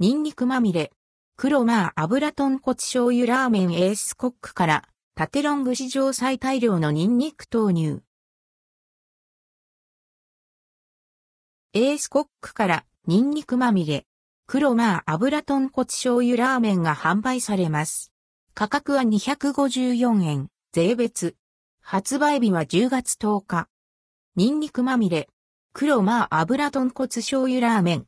ニンニクまみれ。黒マー油豚骨醤油ラーメンエースコックから縦ロング史上最大量のニンニク投入。エースコックからニンニクまみれ。黒マー油豚骨醤油ラーメンが販売されます。価格は254円、税別。発売日は10月10日。ニンニクまみれ。黒マー油豚骨醤油ラーメン。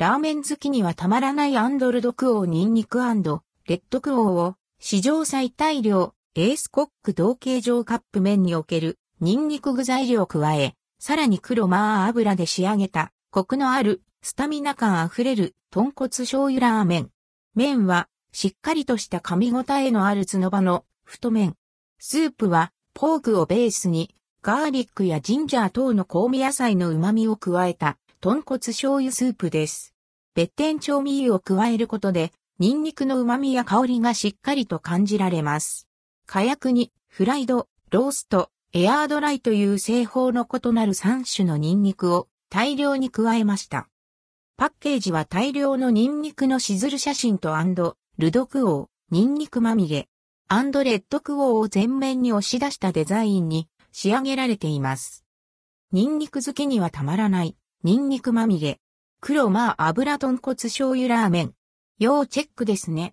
ラーメン好きにはたまらないアンドルドクオーニンニクレッドクオーを史上最大量エースコック同形状カップ麺におけるニンニク具材料を加え、さらに黒マー油で仕上げたコクのあるスタミナ感あふれる豚骨醤油ラーメン。麺はしっかりとした噛み応えのある角場の太麺。スープはポークをベースにガーリックやジンジャー等の香味野菜の旨味を加えた豚骨醤油スープです。別店調味油を加えることで、ニンニクの旨味や香りがしっかりと感じられます。火薬に、フライド、ロースト、エアードライという製法の異なる3種のニンニクを大量に加えました。パッケージは大量のニンニクのしずる写真とルドクオー、ニンニクまみれ、アンドレッドクオーを前面に押し出したデザインに仕上げられています。ニンニク好きにはたまらない、ニンニクまみれ。黒まあ油豚骨醤油ラーメン。要チェックですね。